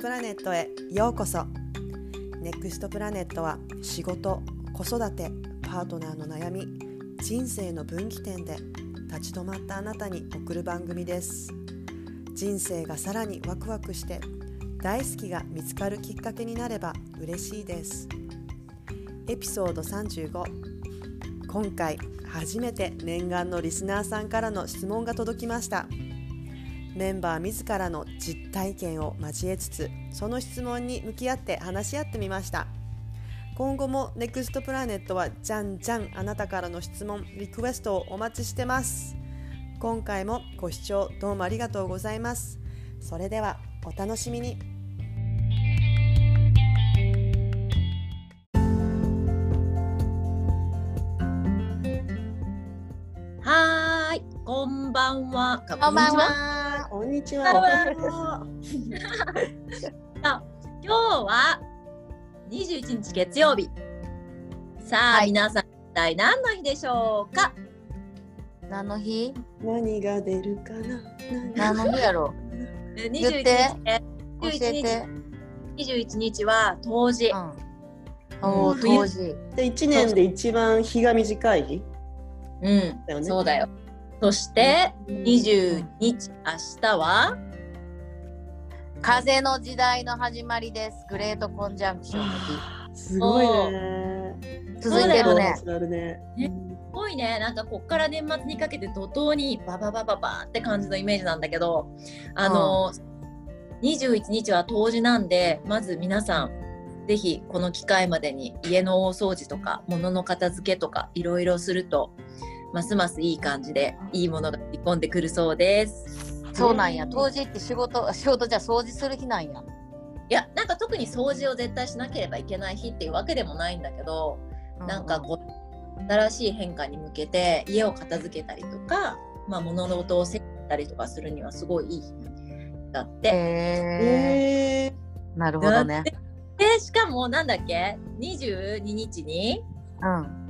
プラネットへ。ようこそ。ネクストプラネットは仕事子育てパートナーの悩み人生の分岐点で立ち止まったあなたに送る番組です。人生がさらにワクワクして大好きが見つかるきっかけになれば嬉しいです。エピソード35今回初めて念願のリスナーさんからの質問が届きました。メンバー自らの実体験を交えつつその質問に向き合って話し合ってみました今後もネクストプラネットはじゃんじゃんあなたからの質問リクエストをお待ちしてます今回もご視聴どうもありがとうございますそれではお楽しみにはーい、こんばんは。こんこんばん。は。こんにちはあ 今日は21日月曜日。さあ、はい皆さん一体何の日でしょうか？何の日？何が出るかな？何の日やろえ言っ21て日ね。う？教えて。21日は冬至う。ん。おお、うん当時。で1年で一番日が短い日うん、だよねそうだよ。そして22日明日は？風の時代の始まりです。グレートコンジャンクションのすごいね日。続いてるね。あるねねすごいねなんかこっから年末にかけて怒涛にバババババって感じのイメージなんだけどあの、21日は冬至なんでまず皆さんぜひこの機会までに家の大掃除とか物の片付けとかいろいろするとますますいい感じでいいものが見込んでくるそうです。そうなんや。当時って仕事、仕事じゃ掃除する日なんや。いやなんか特に掃除を絶対しなければいけない日っていうわけでもないんだけど、なんかこう新しい変化に向けて家を片付けたりとか、まあ、物事を整理したりとかするにはすごいいい日だって。へえ。えなるほどね。でしかもなんだっけ？22日に？うん。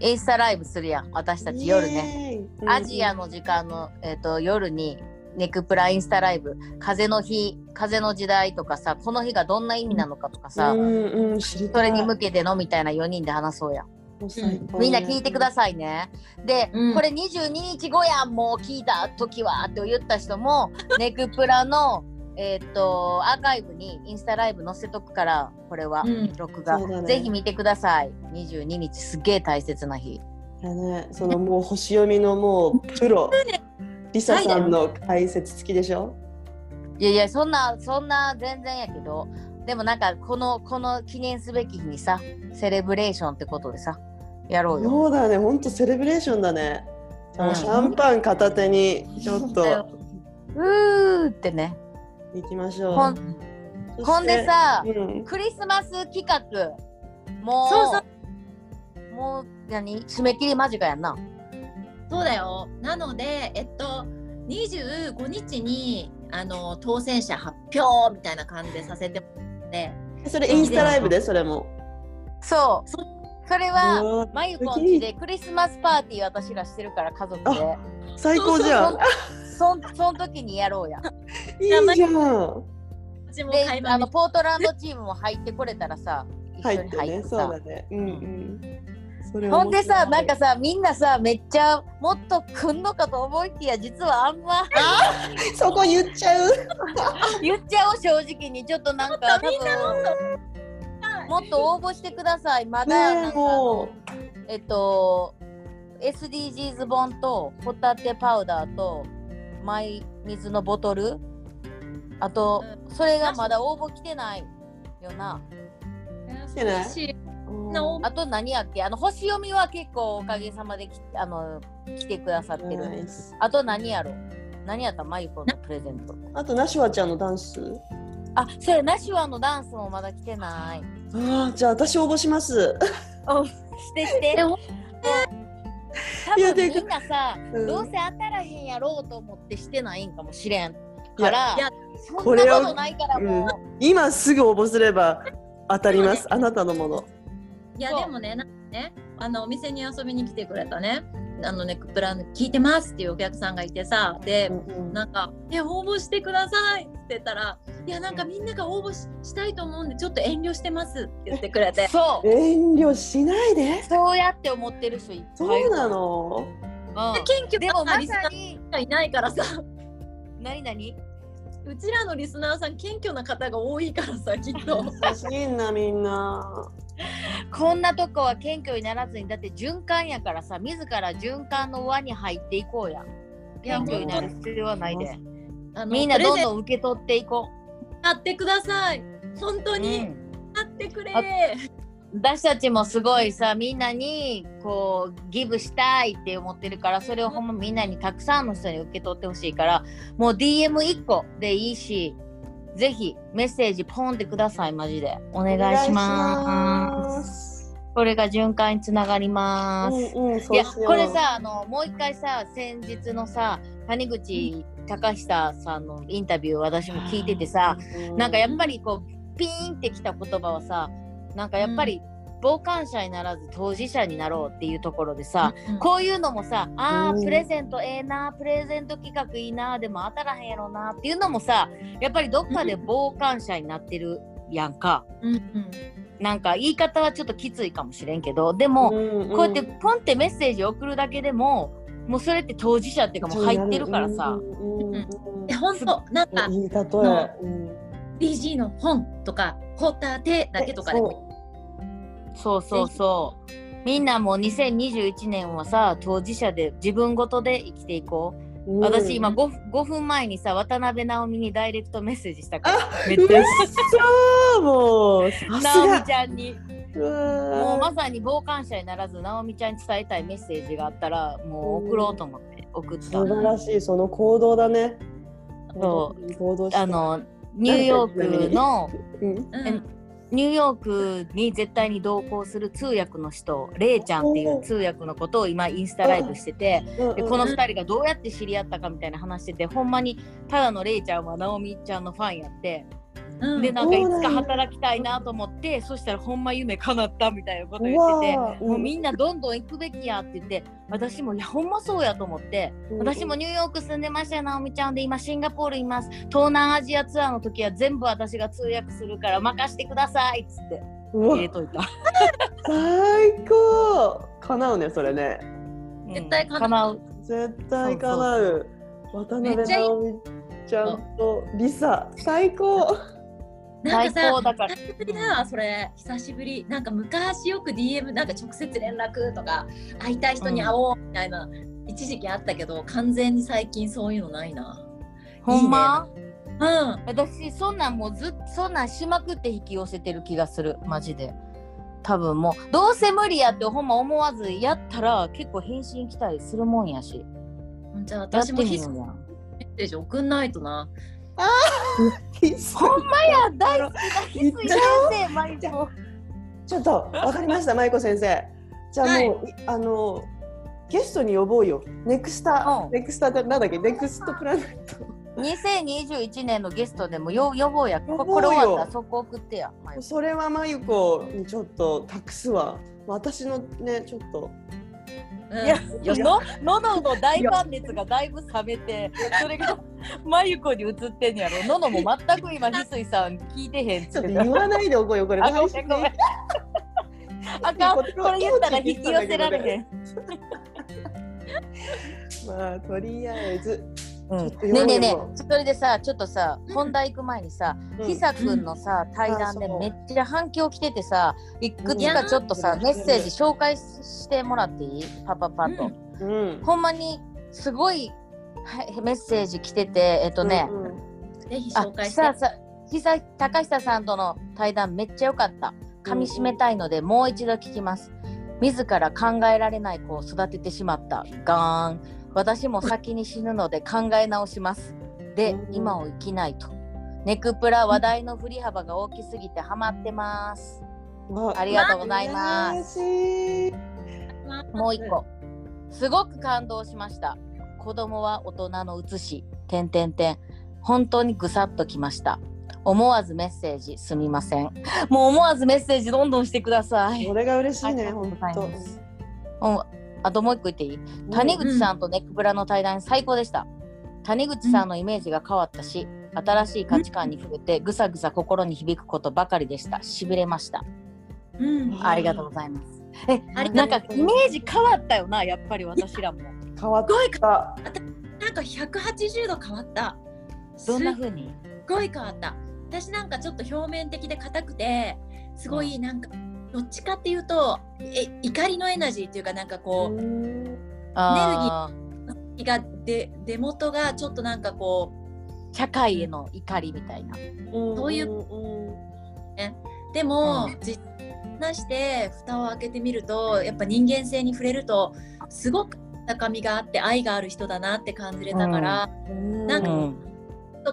インスタライブするやん。私たち夜ね。アジアの時間のえっと夜に。ネクプラインスタライブ風の日風の時代とかさこの日がどんな意味なのかとかさ、うんうんそれに向けてのみたいな4人で話そうや。みんな聞いてくださいね。で、うん。これ22日後やんもう聞いた時はって言った人も ネクプラのえーっとアーカイブにインスタライブ載せとくからこれはうん。録画、ね。ぜひ見てください。22日すっげえ大切な日。ね、そのもう星読みのもうプロ リサさんの解説付きでしょ？いやいやそんなそんな全然やけど。でもなんかこのこの記念すべき日にさセレブレーションってことでさやろうよ。そうだね。ほんとセレブレーションだね。うシャンパン片手にちょっと。うーってね。行きましょう。ほんほんでさ、うん、クリスマス企画。もうそう。もう何？締め切り間近やんなそうだよ。なのでえっと25日にあの当選者発表みたいな感じでさせてもらって。それインスタライブで？それも。そう。そそれはまゆこんちでクリスマスパーティー私らしてるから家族で。最高じゃん。そんそん時にやろうや。いいじゃん。あのポートランドチームも入ってこれたらさ一入っ緒にてねそう入ってさだね。うんうんほんでさなんかさみんなさめっちゃもっと来んのかと思いきや実はあんま そこ言っちゃう。言っちゃおう正直に。ちょっっとなんかもっ分もっと応募してください。まだなんねえっと SDGs 本とホタテパウダーとマイ水のボトル。あとそれがまだ応募来てないよな。来てないなおあと何やっけ？あの星読みは結構おかげさまできあの来てくださってるナイス。あと何やろ？何やった？まゆこのプレゼント。あとナシュワちゃんのダンス。あそれナシュアのダンスもまだ来てない。ああじゃあ私応募します。してして。多いやで分みんなさ、うん。どうせ当たらへんやろうと思ってしてないんかもしれんいやからいやそんなこれをことないからもう、今すぐ応募すれば当たります。あなたのものいやでもねなんかねあのお店に遊びに来てくれたね。あのネクプラン聞いてますっていうお客さんがいてさでうんうん。なんか「え応募してください」って言ったらいやなんかみんなが応募ししたいと思うんでちょっと遠慮してますって言ってくれて。そう。遠慮しないで。そうやって思ってる人いっぱいそうなの？うん。謙虚でもまなリスナーさにがいないからさ。何何うちらのリスナーさん謙虚な方が多いからさきっと。優しいなみんなこんなとこは謙虚にならずにだって循環やからさ自ら循環の輪に入っていこうや。謙虚になる必要はないであのみんなどんどん受け取っていこ買ってください。本当う、にうん。買ってくれ、あ私たちもすごいさみんなにこうギブしたいって思ってるからそれをほんまみんなにたくさんの人に受け取ってほしいからもう DM1 個でいいしぜひメッセージポンってくださいマジで。お願いします。すこれが循環につながります、うんうんいやこれさあのもう一回さ先日のさ谷口隆久さんのインタビュー私も聞いててさ、うなんかやっぱりこうピーンってきた言葉はさなんかやっぱり傍観者にならず当事者になろうっていうところでさ、うんこういうのもさあうん。ープレゼントええなプレゼント企画いいなでも当たらへんやろなっていうのもさやっぱりどっかで傍観者になってるやんか。うんうん。なんか言い方はちょっときついかもしれんけどでも、こうやってポンってメッセージを送るだけでももうそれって当事者っていうかもう入ってるからさ、本当なんかいい例え、のうん。BG の本とかホタテだけとかでもそうそうそう。みんなもう2021年はさ当事者で自分ごとで生きていこう、うん。私今 5, 5分前にさ渡辺直美にダイレクトメッセージしたから。あめっちゃ。そうもう。直美がちゃんに。うもうわまさに傍観者にならず直美ちゃんに伝えたいメッセージがあったらもう送ろうと思って送った。素晴らしいその行動だね。そ行動してあのニューヨークのうん。うんニューヨークに絶対に同行する通訳の人レイちゃんっていう通訳のことを今インスタライブしててでこの2人がどうやって知り合ったかみたいな話しててほんまにただのレイちゃんは直美ちゃんのファンやってうん。でなんかいつか働きたいなと思ってそしたらほんま夢叶ったみたいなこと言っててうもうみんなどんどん行くべきやって言って私もいやほんまそうやと思って私もニューヨーク住んでましたよ直美ちゃんで今シンガポールいます。東南アジアツアーの時は全部私が通訳するから任してくださいっつって入れといた。最高。叶うねそれね。絶対叶う。叶う。絶対叶う。渡辺直美ちゃんとリサ最高。最なんかさ高だから。久しぶりだわそれ久しぶり。なんか昔よく DM なんか直接連絡とか会いたい人に会おうみたいな、一時期あったけど完全に最近そういうのないな。ほんま？うん。私そんなんもうずっそんなんしまくって引き寄せてる気がするマジで。多分もうどうせ無理やってほんま思わずやったら結構返信来たりするもんやし。じゃあ私もメッセージ送んないとなほんまや大好きな翡翠先生毎日もちょっとわかりました舞子先生。じゃあもう、い。あのゲストに呼ぼうよ。ネクスタ、うん。ネクスタってなんだっけ？ネクストプラネット。2021年のゲストでもよ呼ぼうや。こ呼ぼうよ。これ終わったらそこ送ってや。それはまゆこにちょっと託すわ。私のねちょっとうんいやよしの喉の大ファン熱がだいぶ冷めてそれがまゆこに移ってんやろ。喉も全く今翡翠さん聞いてへんっちょっと言わないでおこうよこれ。あかん。これ言ったら引き寄せられへん。まあとりあえず、ねえねえねそれでさちょっとさ本題行く前にさ、うん。ひさくんのさ対談でめっちゃ反響来ててさいくつかちょっとさ、うん。メッセージ紹介してもらっていい？パパパと、ほんまにすごいはいメッセージ来ててえっとね、うんうん。ぜひあ紹介して。さ高久さんとの対談めっちゃ良かった。噛み締めたいのでもう一度聞きます。自ら考えられない子を育ててしまった。ガーン私も先に死ぬので考え直します。でうん。今を生きないと。ネクプラ話題の振り幅が大きすぎてハマってます。わありがとうございます。もう一個。すごく感動しました。子供は大人の写し。点点点本当にぐさっときました。思わずメッセージすみません。もう思わずメッセージどんどんしてください。これが嬉しいね本当あともう一個言っていい？谷口さんとネックブラの対談最高でした。谷口さんのイメージが変わったし、新しい価値観に触れてぐさぐさ心に響くことばかりでした。しびれました。うん。ありがとうございます。えなんかイメージ変わったよなやっぱり私らも。変わっすごいた。なんか180度変わった。どんなす風に？っごい変わった。私なんかちょっと表面的で硬くて、すごいなんか、どっちかっていうと、え怒りのエナジーっていうかなんかこう、あー。がで出元がちょっとなんかこ社会への怒りみたいな。そういううん。うでも、うん。実話して蓋を開けてみるとやっぱ人間性に触れるとすごく高みがあって愛がある人だなって感じれたから、うん。なんかうん。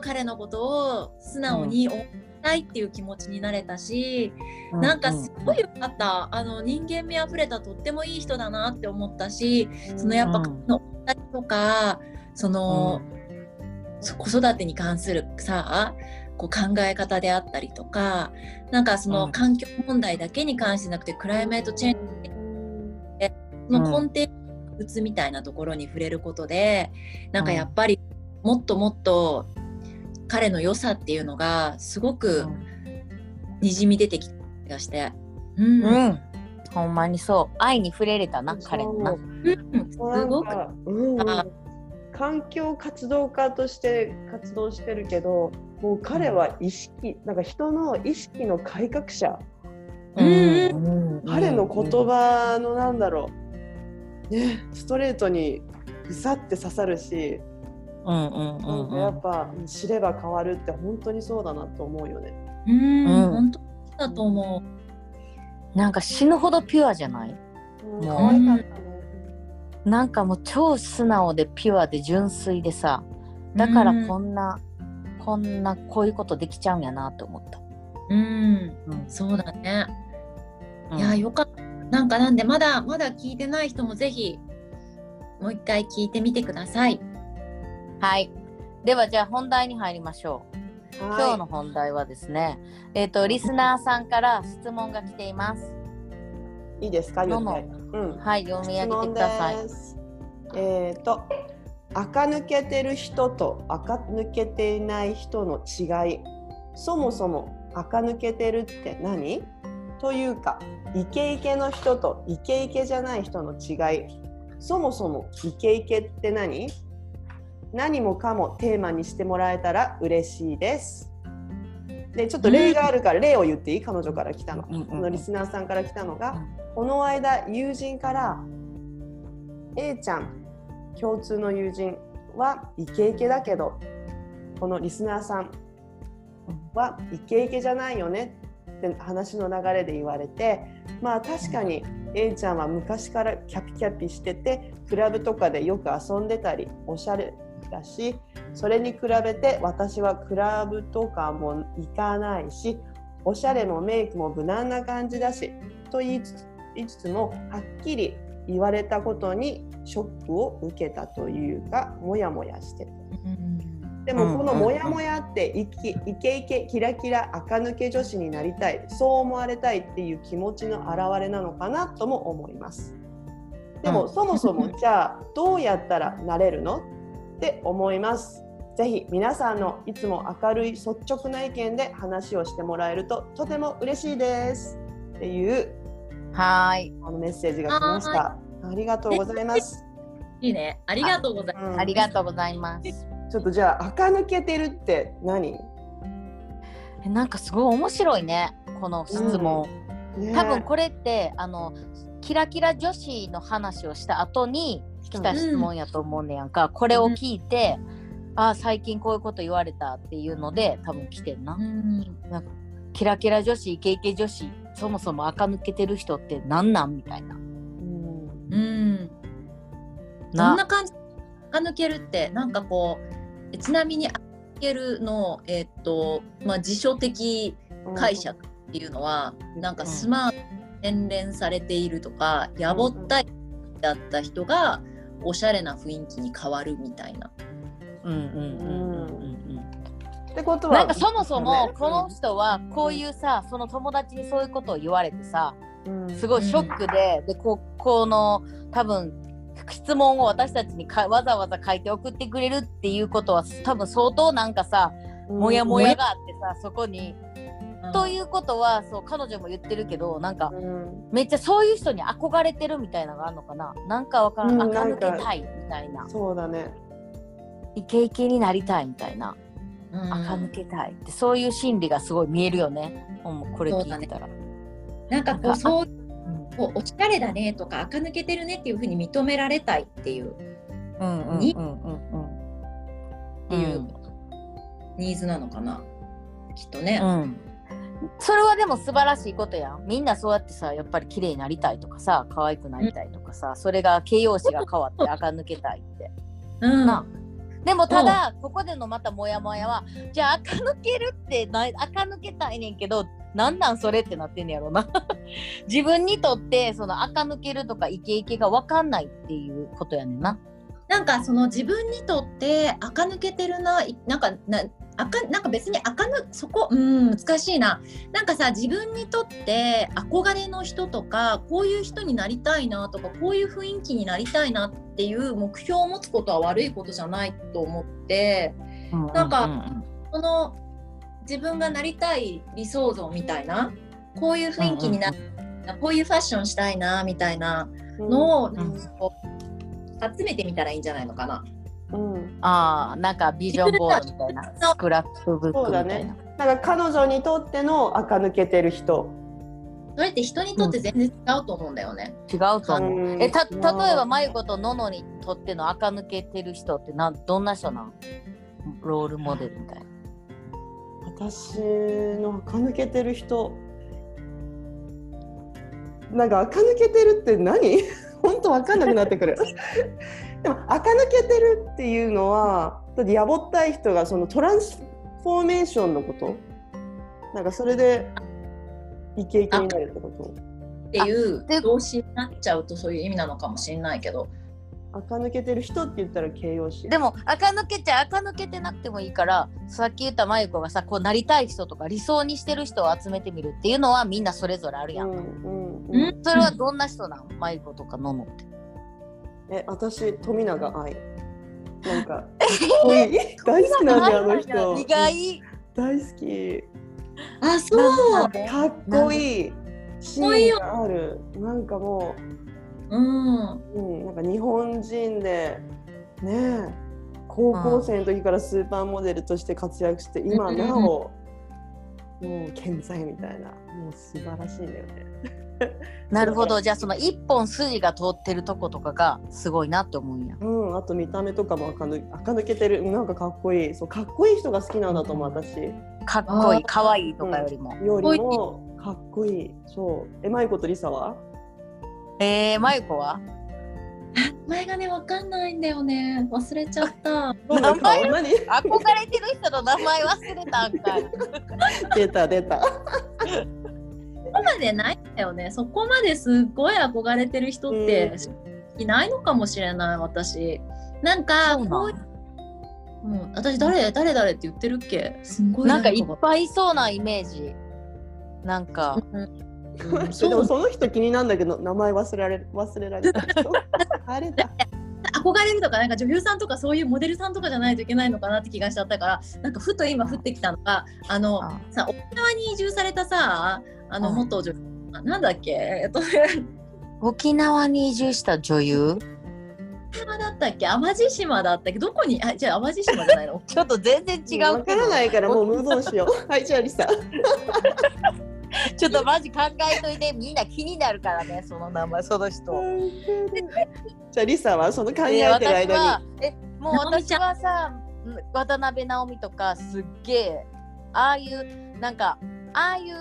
彼のことを素直に思いたいっていう気持ちになれたし、なんかすごいよかった。あの人間味あふれたとってもいい人だなって思ったしそのやっぱ、のとかその、そ子育てに関するさこう考え方であったりとかなんかそのうん。環境問題だけに関してなくて、クライメートチェンジの根底うつみたいなところに触れることでなんかやっぱりもっともっと彼の良さっていうのがすごくにじみ出てきた気がして。うん。うん、ほんまにそう。愛に触れれたな彼のな。うん。すなんごくかうん。あ環境活動家として活動してるけどもう彼は意識なんか人の意識の改革者。うん。彼の言葉のなんだろう。ねストレートにぐさって刺さるしうんうんうなんんかやっぱ知れば変わるって本当にそうだなと思うよね。うん、うん本当だと思なんか死ぬほどピュアじゃない？うんもう可愛かったね。なんかもう超素直でピュアで純粋でさう。だからうんこんな、こんなこういうことできちゃうんやなって思った。うん、うんそうだね。うんいやよかった。なんかなんでまだまだ聞いてない人もぜひもう一回聞いてみてください。はい。ではじゃあ本題に入りましょう。今日はの本題はですね、えっ、とリスナーさんから質問が来ています。いいいですか？言って。うん。はい、読み上げてください。えっ、と垢抜けてる人と垢抜けていない人の違い。そもそも垢抜けてるって何？というかイケイケの人とイケイケじゃない人の違い。そもそもイケイケって何？何もかもテーマにしてもらえたら嬉しいです。でちょっと例があるから例を言っていい？彼女から来たの。このリスナーさんから来たのが、この間友人から A ちゃん共通の友人はイケイケだけどこのリスナーさんはイケイケじゃないよねって話の流れで言われてまあ確かに A ちゃんは昔からキャピキャピしててクラブとかでよく遊んでたりおしゃれだしそれに比べて私はクラブとかも行かないしおしゃれもメイクも無難な感じだしと言いつつ言いつつもはっきり言われたことにショックを受けたというかモヤモヤしてるでもこのモヤモヤってイケイケイケキラキラ垢抜け女子になりたいそう思われたいっていう気持ちの表れなのかなとも思います。でも、うん。そもそもじゃあどうやったらなれるの？って思います。ぜひ皆さんのいつも明るい率直な意見で話をしてもらえるととても嬉しいです。っていうはーい、あのメッセージが来ました。ありがとうございます。いいね。ありがとうございます。うん。ありがとうございます。ちょっとじゃあ垢抜けてるって何、えなんかすごい面白いね、この質問。ね多分これってあのキラキラ女子の話をした後に来た質問やと思うねやんか、これを聞いて、ああ最近こういうこと言われたっていうので多分来てんな、うん。キラキラ女子イケイケ女子そもそも垢抜けてる人ってなんなん？みたいな。うん。うん。な。感じ垢抜けるってなんかこうちなみに垢抜けるのえーっとまあ辞書的解釈っていうのは、なんかスマートに洗練されているとか、やぼったいだった人がおしゃれな雰囲気に変わるみたいな。うんうんうんうんうんってことは。なんかそもそもねこの人はこういうさその友達にそういうことを言われてさうん。すごいショックで、でここの多分質問を私たちにかわざわざ書いて送ってくれるっていうことは多分相当なんかさモヤモヤがあってさそこに。うん。ということはそう彼女も言ってるけどなんかうん。めっちゃそういう人に憧れてるみたいなのがあるのかな？なんかわからん、うん垢抜けたいみたいな。そうだね。イケイケになりたいみたいな。うん。垢抜けたいってそういう心理がすごい見えるよね、うん、これ聞いてたら。なんかこうそううん。こうおしゃれだねとか垢抜けてるねっていうふうに認められたいっていう。うんうんにうんうんうん。っていうニーズなのかな。きっとね。うんそれはでも素晴らしいことやん。みんなそうやってさやっぱり綺麗になりたいとかさ可愛くなりたいとかさ、それが形容詞が変わって垢抜けたいって。うん。なでもただ、ここでのまたモヤモヤはじゃあ垢抜けるってな垢抜けたいねんけどなんなんそれってなってんねやろな。自分にとってその垢抜けるとかイケイケが分かんないっていうことやねんな。なんかその自分にとって垢抜けてるないなんかな赤なんか別に垢抜そこうん難しいな。なんかさ自分にとって憧れの人とかこういう人になりたいなとかこういう雰囲気になりたいなっていう目標を持つことは悪いことじゃないと思ってなんかううその自分がなりたい理想像みたいなこういう雰囲気にな、こういうファッションしたいなみたいなのを、うんなん集めてみたらいいんじゃないのかな。うん。ああなんかビジョンボードみたいな スクラップブックみたいな、そうだね。なんか彼女にとっての垢抜けてる人。それって人にとって全然違うと思うんだよね。違うと思う、うん。えた例えばまゆことののにとっての垢抜けてる人ってなんどんな人なんロールモデルみたいな。私の垢抜けてる人。なんか垢抜けてるって何？本当わかんなくなってくるでも垢抜けてるっていうのはだってやぼったい人がそのトランスフォーメーションのこと？なんかそれでイケイケになるってこと？っていうで動詞になっちゃうとそういう意味なのかもしれないけど。垢抜けてる人って言ったら形容詞。でも垢抜けちゃ垢抜けてなくてもいいからさっき言ったまゆこがさこうなりたい人とか理想にしてる人を集めてみるっていうのはみんなそれぞれあるやん、うんうんううん、それはどんな人なんまゆことかのの。ってえ私富永愛。なんかかっこいい大好きなんだよあの人。意外。大好き。あそう。かっこいい。シーンがある。なんかもうん。う、うん、なんか日本人でねえ。高校生の時からスーパーモデルとして活躍して今なおもう健在みたいな。もう素晴らしいんだよね。なるほど。じゃあその一本筋が通ってるとことかがすごいなって思うんや。うん、あと見た目とかも垢抜垢抜けてる。なんかかっこいい。そうかっこいい人が好きなんだと思う私。かっこいい。可愛いとかよりも、よりもかっこいい。そう。えまいことりさは？えー、まゆこは？前がねわかんないんだよね。忘れちゃった。名前何？憧れてる人の名前忘れたんかい。出た出たまでないんだよね。そこまですっごい憧れてる人っていないのかもしれない私。なんかそうなん。こううん、私誰誰誰って言ってるっけ？すんごいなんかいっぱいいそうなイメージ。なんか。うん。でもその人気になるんだけど名前忘れられ忘れられた人？あれだ？憧れるとかなんか女優さんとかそういうモデルさんとかじゃないといけないのかなって気がしちゃったからなんかふと今降ってきたのがあのあ。さ沖縄に移住されたさあのうん元女優あなんだっけ？えっと沖縄に移住した女優？沖縄だったっけ？淡路島だったっけ？どこに？あじゃあ淡路島じゃないの？ちょっと全然違うわからないからもう無言しよう。はいじゃあリサ。ちょっとマジ考えといて。みんな気になるからねその名前その人。じゃあリサはその考えでてる間私はにえもう私はさ渡辺直美とかすっげえああいうなんかああいう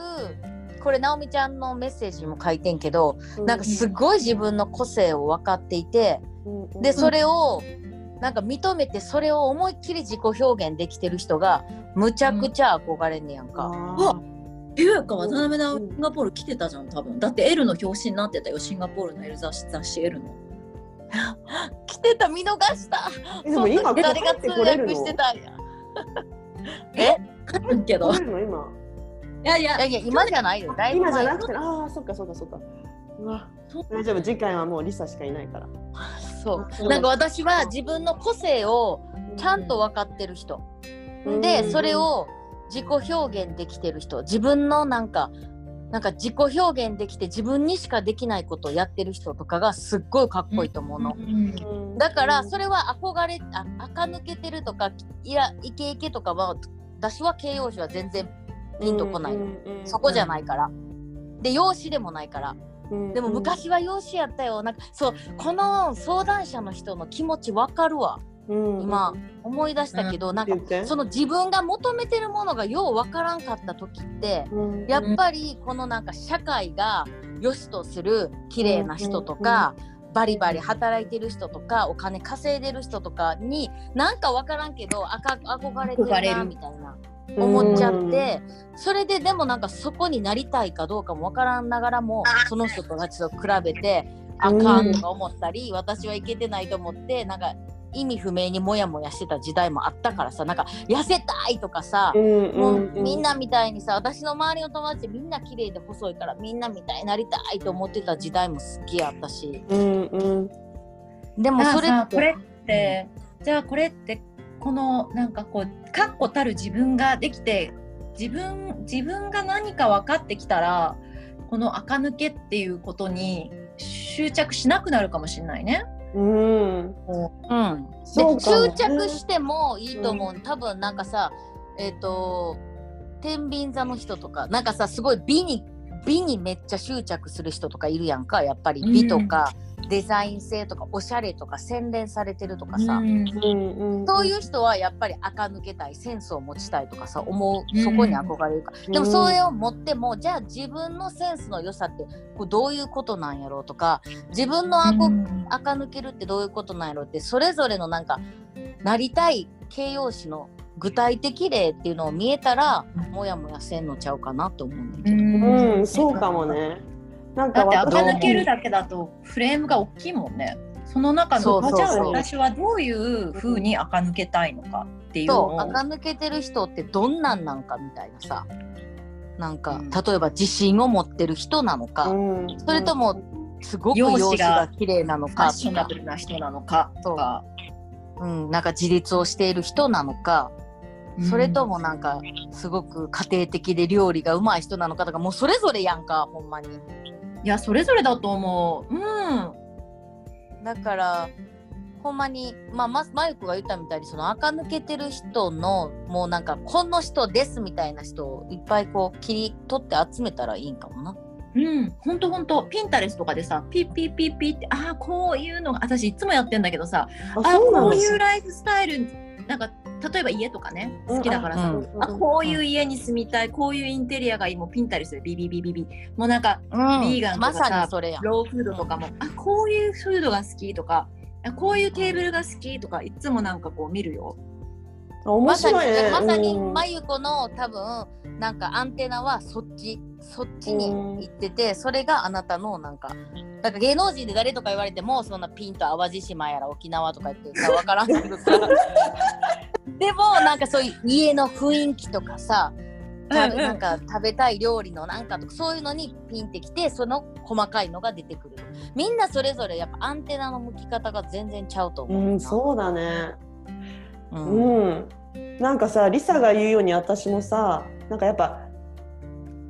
これ直美ちゃんのメッセージにも書いてんけど、なんかすごい自分の個性を分かっていてでそれをなんか認めてそれを思いっきり自己表現できてる人がむちゃくちゃ憧れんねやんか。あていうか渡辺直美シンガポール来てたじゃん多分。だって L の表紙になってたよシンガポールの L 雑誌雑誌 L の。来てた見逃した。えでも今誰が通帰ってこれる訳の？してたんや。えあるけど今？いやいや。いやいや今じゃないよ。だいぶ前今じゃなくてああそっかそっかそっか。うわ。大丈夫次回はもうリサしかいないから。そう。そう。なんか私は自分の個性をちゃんと分かってる人。でそれを自己表現できてる人。自分のなんかなんか自己表現できて自分にしかできないことをやってる人とかがすっごいかっこいいと思うの。だからそれは憧れあ垢抜けてるとかいやイケイケとかは私は形容詞は全然ピンとこないの、そこじゃないから。で容姿でもないから。でも昔は容姿やったよ。なんかそうこの相談者の人の気持ちわかるわ、今思い出したけど、なんかその自分が求めてるものがようわからんかった時って、やっぱりこのなんか社会が良しとする綺麗な人とか、バリバリ働いてる人とかお金稼いでる人とかになんかわからんけどあか憧れてるなみたいな思っちゃって、それででもなんかそこになりたいかどうかもわからんながらもその人たちと比べてあかん。とか思ったり、私はいけてないと思ってなんか意味不明にモヤモヤしてた時代もあったからさなんか痩せたいとかさ、もうみんなみたいにさ私の周りの友達みんな綺麗で細いからみんなみたいになりたいと思ってた時代も好きやったし。でもそれってこれってじゃあこれってこのなんかこう確固たる自分ができて自分自分が何か分かってきたらこの垢抜けっていうことに執着しなくなるかもしれないね。うん。うん、執着してもいいと思う、多分なんかさえっ、と天秤座の人とかなんかさすごい美に美にめっちゃ執着する人とかいるやんかやっぱり。美とか、デザイン性とかおしゃれとか洗練されてるとかさ、うん。そういう人はやっぱり垢抜けたい。センスを持ちたいとかさ思う。そこに憧れるか、でもそれを持ってもじゃあ自分のセンスの良さってこうどういうことなんやろうとか自分のあこ垢抜けるってどういうことなんやろうってそれぞれのなんかなりたい形容詞の具体的例っていうのを見えたらもやもやせんのちゃうかなと思うんだけど。うん、そうかもね。なんだか私って垢抜けるだけだとフレームが大きいもんね。その中のあじゃあ私はどういうふうに垢抜けたいのかっていうのそうを垢抜けてる人ってどんなんなんかみたいなさ。なんかうん。例えば自信を持ってる人なのか、うん。それともすごく容容姿が綺麗なのファか。とかッショナブ、ルな人なのかとか。うん、なんか自立をしている人なのか、それともなんかすごく家庭的で料理がうまい人なのかとかもうそれぞれやんかほんまに。いやそれぞれだと思う。うん。だからほんまに、まあ、まマユコが言ったみたいにその垢抜けてる人のもうなんかこの人ですみたいな人をいっぱいこう切り取って集めたらいいんかもな。うん、ほんとほんとピンタレスとかでさピッピッピッピッってああこういうのが私いつもやってんだけどさあこういうライフスタイルなんか例えば家とかね好きだからさ、うん。あこういう家に住みたいこういうインテリアがいいもうピンタレスでビビビビビ。もうなんかうん。ビーガンとかさまさにそ。ローフードとかもあこういうフードが好きとかあこういうテーブルが好きとかいつもなんかこう見るよ。面まさに白いね。まさにうん。まゆこの多分なんかアンテナはそっちそっちに行っててそれがあなたのなんかだから芸能人で誰とか言われてもそんなピンと淡路島やら沖縄とか言ってさ 分からんけどさでもなんかそういう家の雰囲気とかさなんか食べたい料理のなんかとかそういうのにピンってきてその細かいのが出てくるみんなそれぞれやっぱアンテナの向き方が全然ちゃうと思う、うん、そうだね。ううんん。なんかさ、リサが言うように私もさ、なんかやっぱ。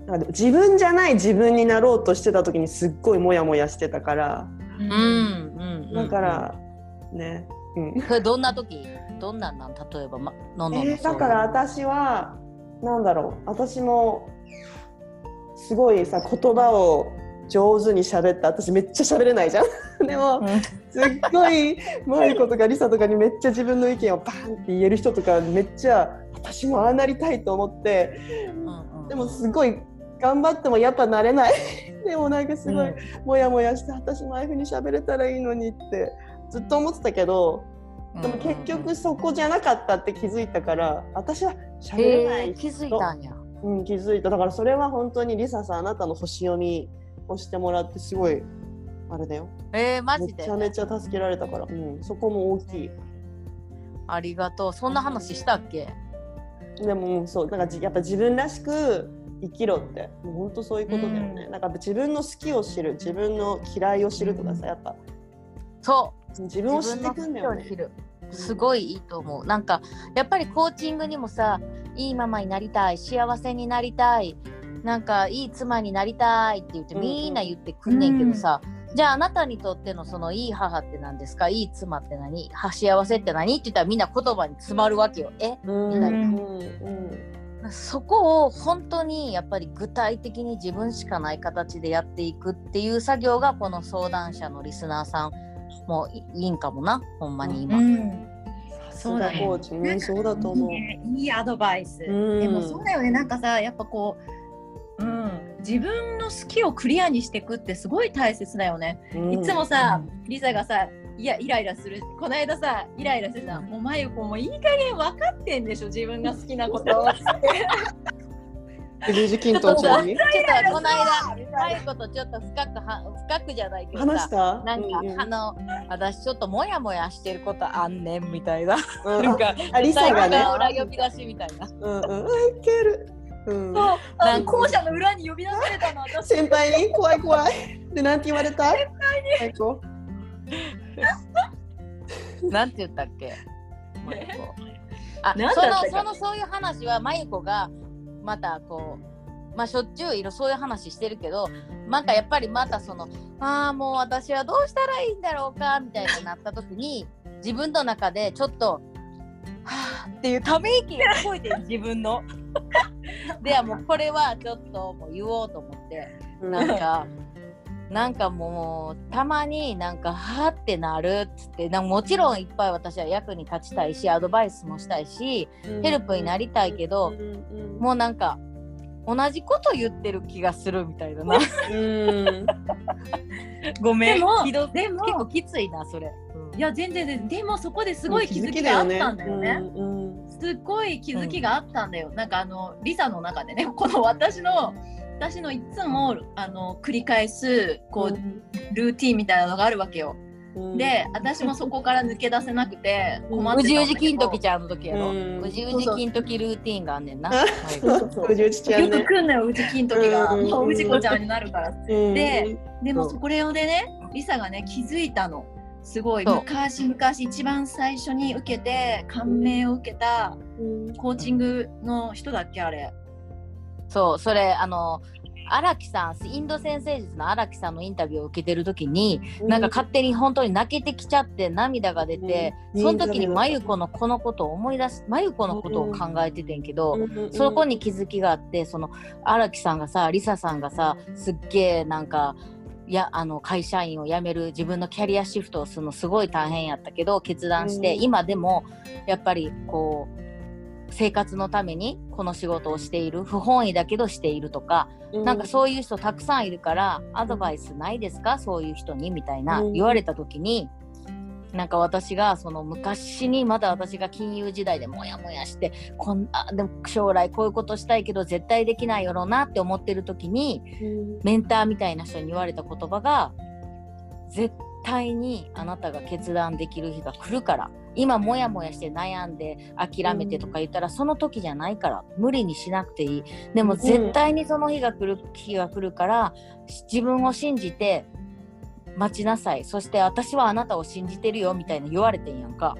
なんか自分じゃない自分になろうとしてた時にすっごいモヤモヤしてたから。うん。うん。うん。うんだからね、うん、それどんな時？どんなんなん？例えば、ま、のんのんのえーだから私はなんだろう。私もすごいさ言葉を上手に喋って私めっちゃ喋れないじゃん。でもすっごいマリコとかリサとかにめっちゃ自分の意見をバーンって言える人とかめっちゃ私もああなりたいと思って。でもすごい頑張ってもやっぱなれない。でもなんかすごいモヤモヤして私もああいうふうに喋れたらいいのにってずっと思ってたけどでも結局そこじゃなかったって気づいたから私は喋れないへえ気づいたんや。うん、気づいた。だからそれは本当にリサさんあなたの星読みをしてもらってすごいあれだよ。えー、マジで？めちゃめちゃ助けられたから、うん、そこも大きい。ありがとう。そんな話したっけ？でも、うんそう。なんかじやっぱ自分らしく生きろって。もう本当そういうことだよね、うん。なんか自分の好きを知る。自分の嫌いを知るとかさやっぱ。そう。自分を知っていくんだよね。すごいいいと思う。なんかやっぱりコーチングにもさいいママになりたい。幸せになりたい。なんかいい妻になりたいって言ってみんな言ってくんねんけどさ、じゃああなたにとってのそのいい母って何ですか？いい妻って何？は幸せって何？って言ったらみんな言葉に詰まるわけよ。え？うん。みたいな。うんそこを本当にやっぱり具体的に自分しかない形でやっていくっていう作業がこの相談者のリスナーさんもいいいんかもなほんまに今。うんそうだコーチうんそうだと思ういいねいいアドバイス。うんでもそうだよねなんかさやっぱこう、うん、自分の好きをクリアにしていくってすごい大切だよね。うんいつもさ、リサがさいやイライラする。この間さイライラしてさ「もうまゆこもいい加減分かってんでしょ自分が好きなこと。を」ちょっとこの間マイコとちょっと深くは深くじゃないけどさ。話した？なんか、うんうん。あの私ちょっとモヤモヤしてることあんねんみたいな。うん。なんかあリサがね。裏呼び出しみたいな。うんうん。あいける。うん。そう。あなんかの校舎の裏に呼び出されたの私。先輩に？怖い怖い。でなんて言われた？先輩に なんて言ったっけ？あそのそのそういう話はマユコがまたこうまあしょっちゅういろそういう話してるけどなんかやっぱりまたそのああもう私はどうしたらいいんだろうかみたいになった時に自分の中でちょっとはあっていうため息が聞こえてる自分の。ではもうこれはちょっともう言おうと思ってなんか。なんかもうたまになんかはーってなるっつってなもちろんいっぱい私は役に立ちたいしアドバイスもしたいしヘルプになりたいけどもうなんか同じこと言ってる気がするみたいなな。うん。ごめんでもでも結構きついなそれ、いや全然全然。でもそこですごい気づきがあったんだよね。うん。すっごい気づきがあったんだよ。なんかあのリサの中でね、この私の私のいつもあの繰り返すこう、ルーティンみたいなのがあるわけよ。うん。で、私もそこから抜け出せなくてうん。困ってうじうじたんだけど。金時ちゃんの時やろ、ううん。じうじ金時ルーティンがあんねんな、あうじう。ちちゃんね。よく来んのよ、うじ金時が。うん。もううじこちゃんになるから。うん。ででもそうそこでね、リサがね気づいたの。すごい。昔昔一番最初に受けて感銘を受けたうん。コーチングの人だっけあれ。そうそれあの荒木さんインド先生術の荒木さんのインタビューを受けてる時に、なんか勝手に本当に泣けてきちゃって涙が出て、うん。その時に真由子のこのことを思い出す真由子のことを考えててんけど、うん。そこに気づきがあってその荒木さんがさリサさんがさすっげえなんかいやあの会社員を辞める自分のキャリアシフトをするのすごい大変やったけど決断して、うん。今でもやっぱりこう生活のためにこの仕事をしている不本意だけどしているとか、なんかそういう人たくさんいるからアドバイスないですか？そういう人にみたいなうん。言われた時に。なんか私がその昔にまだ私が金融時代でモヤモヤしてこんあでも将来こういうことしたいけど絶対できないやろうなって思ってる時にうん。メンターみたいな人に言われた言葉が絶対にあなたが決断できる日が来るから今モヤモヤして悩んで諦めてとか言ったら、その時じゃないから無理にしなくていい。でも絶対にその日が来る日が来るからし自分を信じて待ちなさい。そして私はあなたを信じてるよみたいな言われてんやんか。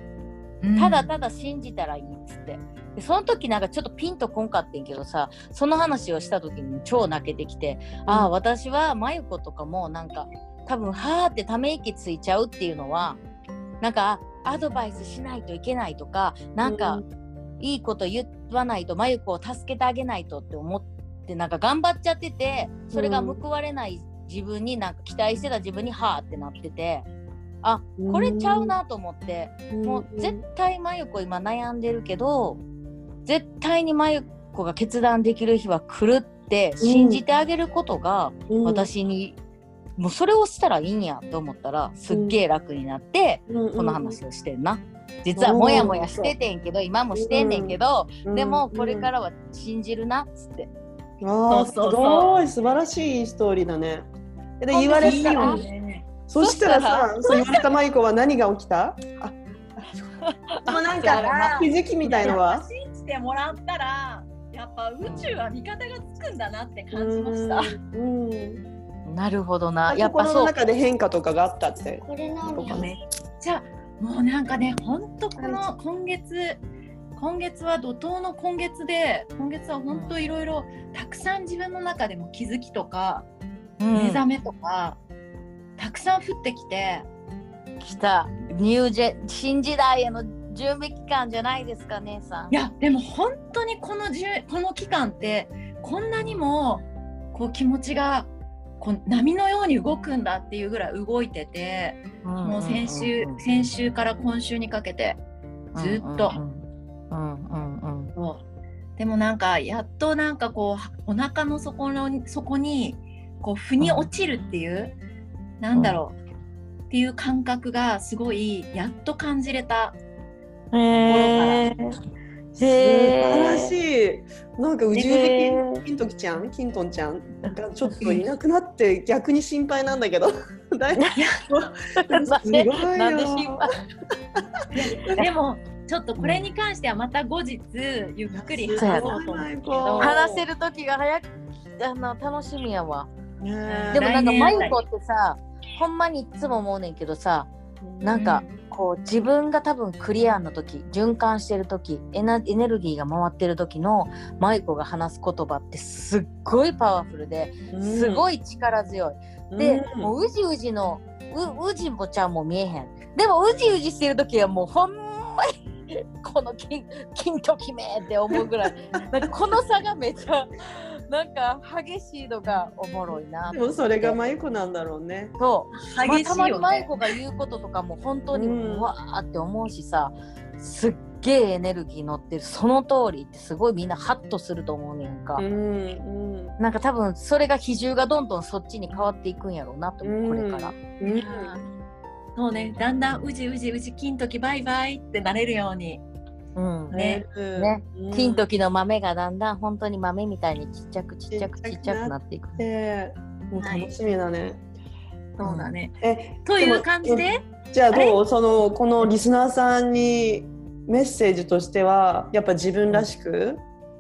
ただただ信じたらいいっつって。でその時なんかちょっとピンとこんかってんけどさその話をした時に超泣けてきて、ああ私は真由子とかもなんか多分はーってため息ついちゃうっていうのはなんかあアドバイスしないといけないとかなんかいいこと言わないと真由子を助けてあげないとって思ってなんか頑張っちゃっててそれが報われない自分になんか期待してた自分にはーってなっててあこれちゃうなと思って。もう絶対真由子今悩んでるけど絶対に真由子が決断できる日は来るって信じてあげることがうん。私に、もうそれをしたらいいんやと思ったらすっげえ楽になって、うんこの話をしてんな。実はモヤモヤしててんけど今もしてんねんけど、うんでもこれからは信じるなっつって。ああすごい素晴らしいストーリーだね。で言われた。らそしたらさそう言われたマイコは何が起きた？ああ もうなんか気づきみたいのは？信じてもらったらやっぱ宇宙は味方がつくんだなって感じました。うん。うんなるほどな。やっぱ心のそう。中で変化とかがあったって。これなんだ。とかね。めっちゃもうなんかねほんとこの今月今月は怒涛の今月で今月は本当いろいろたくさん自分の中でも気づきとか、目覚めとかたくさん降ってきて。来た。ニュージェ新時代への準備期間じゃないですか姉さん。いやでも本当にこのじゅこの期間ってこんなにもこう気持ちがこう波のように動くんだっていうぐらい動いてて、もう先週、先週から今週にかけてずっと。でもなんかやっとなんかこうお腹の底の底にこう腑に落ちるっていう、うん、なんだろう、っていう感覚がすごいやっと感じれた。ところから。素晴らしい。なんか宇宙的金時ちゃん、金トンちゃん？がちょっといなくなって逆に心配なんだけど。だいすごいよ。でもちょっとこれに関してはまた後日ゆっくり話そうと思うけど、話せる時が早くあの楽しみやわ。でもなんかマユコってさ、ほんまにいつも思うねんけどさ、なんかこう自分が多分クリアな時循環してる時エナエネルギーが回ってる時のマイコが話す言葉ってすっごいパワフルですごい力強い。うん、で、もううじうじのううじぼちゃんも見えへん。でもうじうじしてる時はもうほんまに この金金ときめって思うぐらいなんかこの差がめちゃなんか激しいのがおもろいな。でもそれがマイコなんだろうね。そう。激しい、ね、まあ、たまにマイコが言うこととかも本当にうわーって思うしさ、すっげえエネルギー乗ってるその通りってすごいみんなハッとすると思うねんか、うんうん、なんか多分それが比重がどんどんそっちに変わっていくんやろうなと思う、これから。うん。そうね、だんだんうじうじうじ金時バイバイってなれるようにうん、ね、ね、金時の豆がだんだん本当に豆みたいにちっちゃくちっちゃくちっちゃくなっていく。えー、もう楽しみだね。はい、そうだね。え、という感じで？じゃあどう？そのこのリスナーさんにメッセージとしてはやっぱ自分らしく、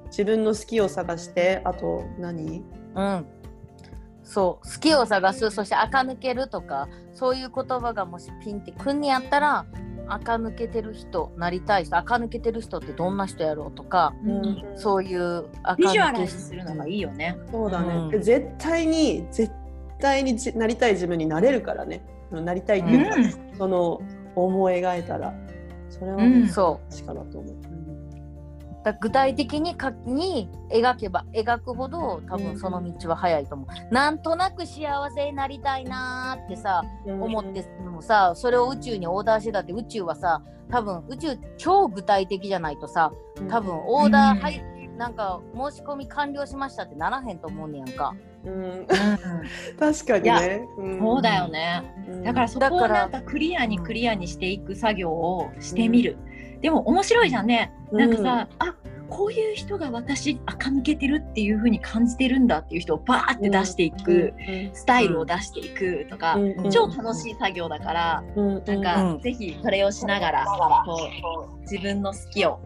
自分の好きを探してあと何？うん。そう好きを探すそして垢抜けるとかそういう言葉がもしピンってくんにあったら垢抜けてる人なりたい人垢抜けてる人ってどんな人やろうとか、うん、そういう垢ビジュアライズするのがいいよね。そうだね、うん、絶対に絶対になりたい自分になれるからね。なりたいっていうか、うん、その思い描いたら。それは、そう確かだと思う。だ具体的にかに描けば描くほど多分その道は早いと思う、うん、なんとなく幸せになりたいなーってさ、うん、思ってもさそれを宇宙にオーダーしてたって宇宙はさ多分宇宙超具体的じゃないとさ多分オーダーはい、うん、なんか申し込み完了しましたってならへんと思うねやんか。うん、確かにね、そうだよね、だからそこをなんかクリアにクリアにしていく作業をしてみる、でも面白いじゃんね。なんかさ、うん、あこういう人が私垢抜けてるっていう風に感じてるんだっていう人をバーって出していく、うん、スタイルを出していくとか、うん、超楽しい作業だから、うん、なんか、ぜひそれをしながらこう自分の好きを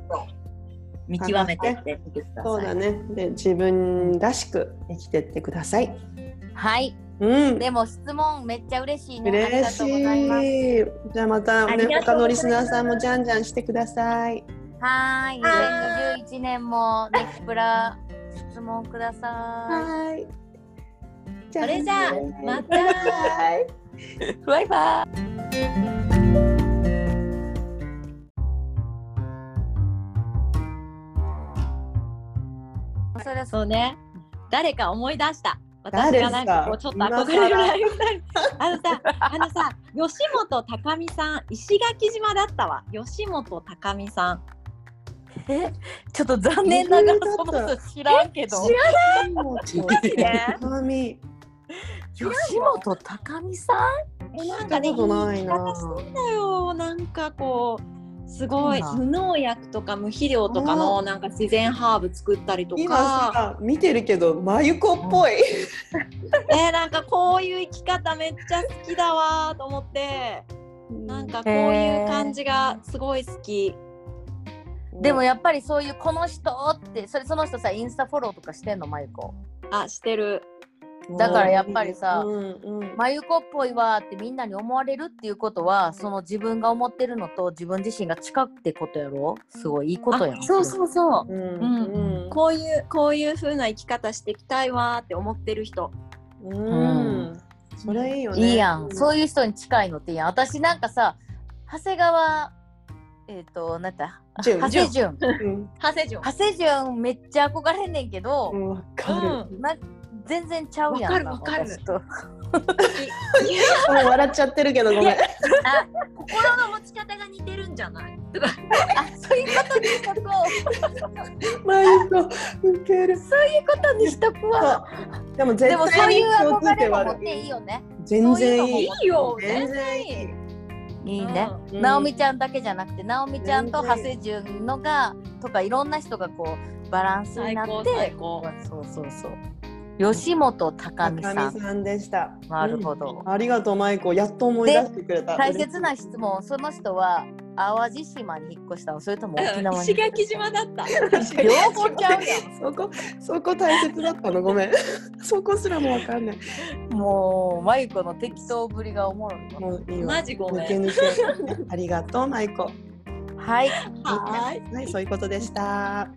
見極めてって。そうだねで自分らしく生きてってください。はいうん、でも質問めっちゃ嬉しいね。嬉しい。じゃあまたね他のリスナーさんもじゃんじゃんしてください。はい。2011年もネクプラ質問ください。はい。それじゃあまた。バイバイ。それそうね。誰か思い出した。私がなんかこうちょっと憧れるライブあのさあのさ吉本高見さん石垣島だったわ。吉本高見さん。えちょっと残念ながらその人知らんけど。知らないマジで？吉本高見さん？えなんかね言い方してんだよ。なんかこうすごい。無農薬とか無肥料とかのなんか自然ハーブ作ったりとか。今さ見てるけど真由子っぽい、えー、なんかこういう生き方めっちゃ好きだわと思って。なんかこういう感じがすごい好き。でもやっぱりそういうこの人ってそれその人さインスタフォローとかしてんのまゆこあしてるだからやっぱりさうんうん。真由子っぽいわーってみんなに思われるっていうことはその自分が思ってるのと自分自身が近くってことやろ？すごいいいことやん。あそうそうそう。うん。うんこういうこういう風な生き方していきたいわーって思ってる人。うん。それいいよね。いいやん、うそういう人に近いのっていいやん。私なんかさ長谷川えっ、となんだ純。長谷淳うん長谷城長谷淳めっちゃ憧れんねんけど、うんわかる。な全然ちゃうやんなわかるわかる。もう笑っちゃってるけどごめん。あ心の持ち方が似てるんじゃない？と かあそういうことにしとこ マイコウケる。うそういうことにしとくわ。でも絶でもそういう憧れも持っていいよね。全然いい。いいよ全全然いい。いいね、うん。直美ちゃんだけじゃなくて直美ちゃんと長谷淳のがとかいろんな人がこうバランスになって最高。そうそうそう吉本高美さん。さんでした。なるほど。うん。ありがとうマイコ。やっと思い出してくれた。大切な質問。その人は淡路島に引っ越したの？それとも沖縄に石垣島だった。両方ちゃうやん。そこそこ大切だったの？ごめん。そこすらもわかんない。もう、まゆこの適当ぶりがおもろいわ。もういいわ。マジごめん抜け抜け。ありがとうマイコ。はい。はーい。はいそういうことでした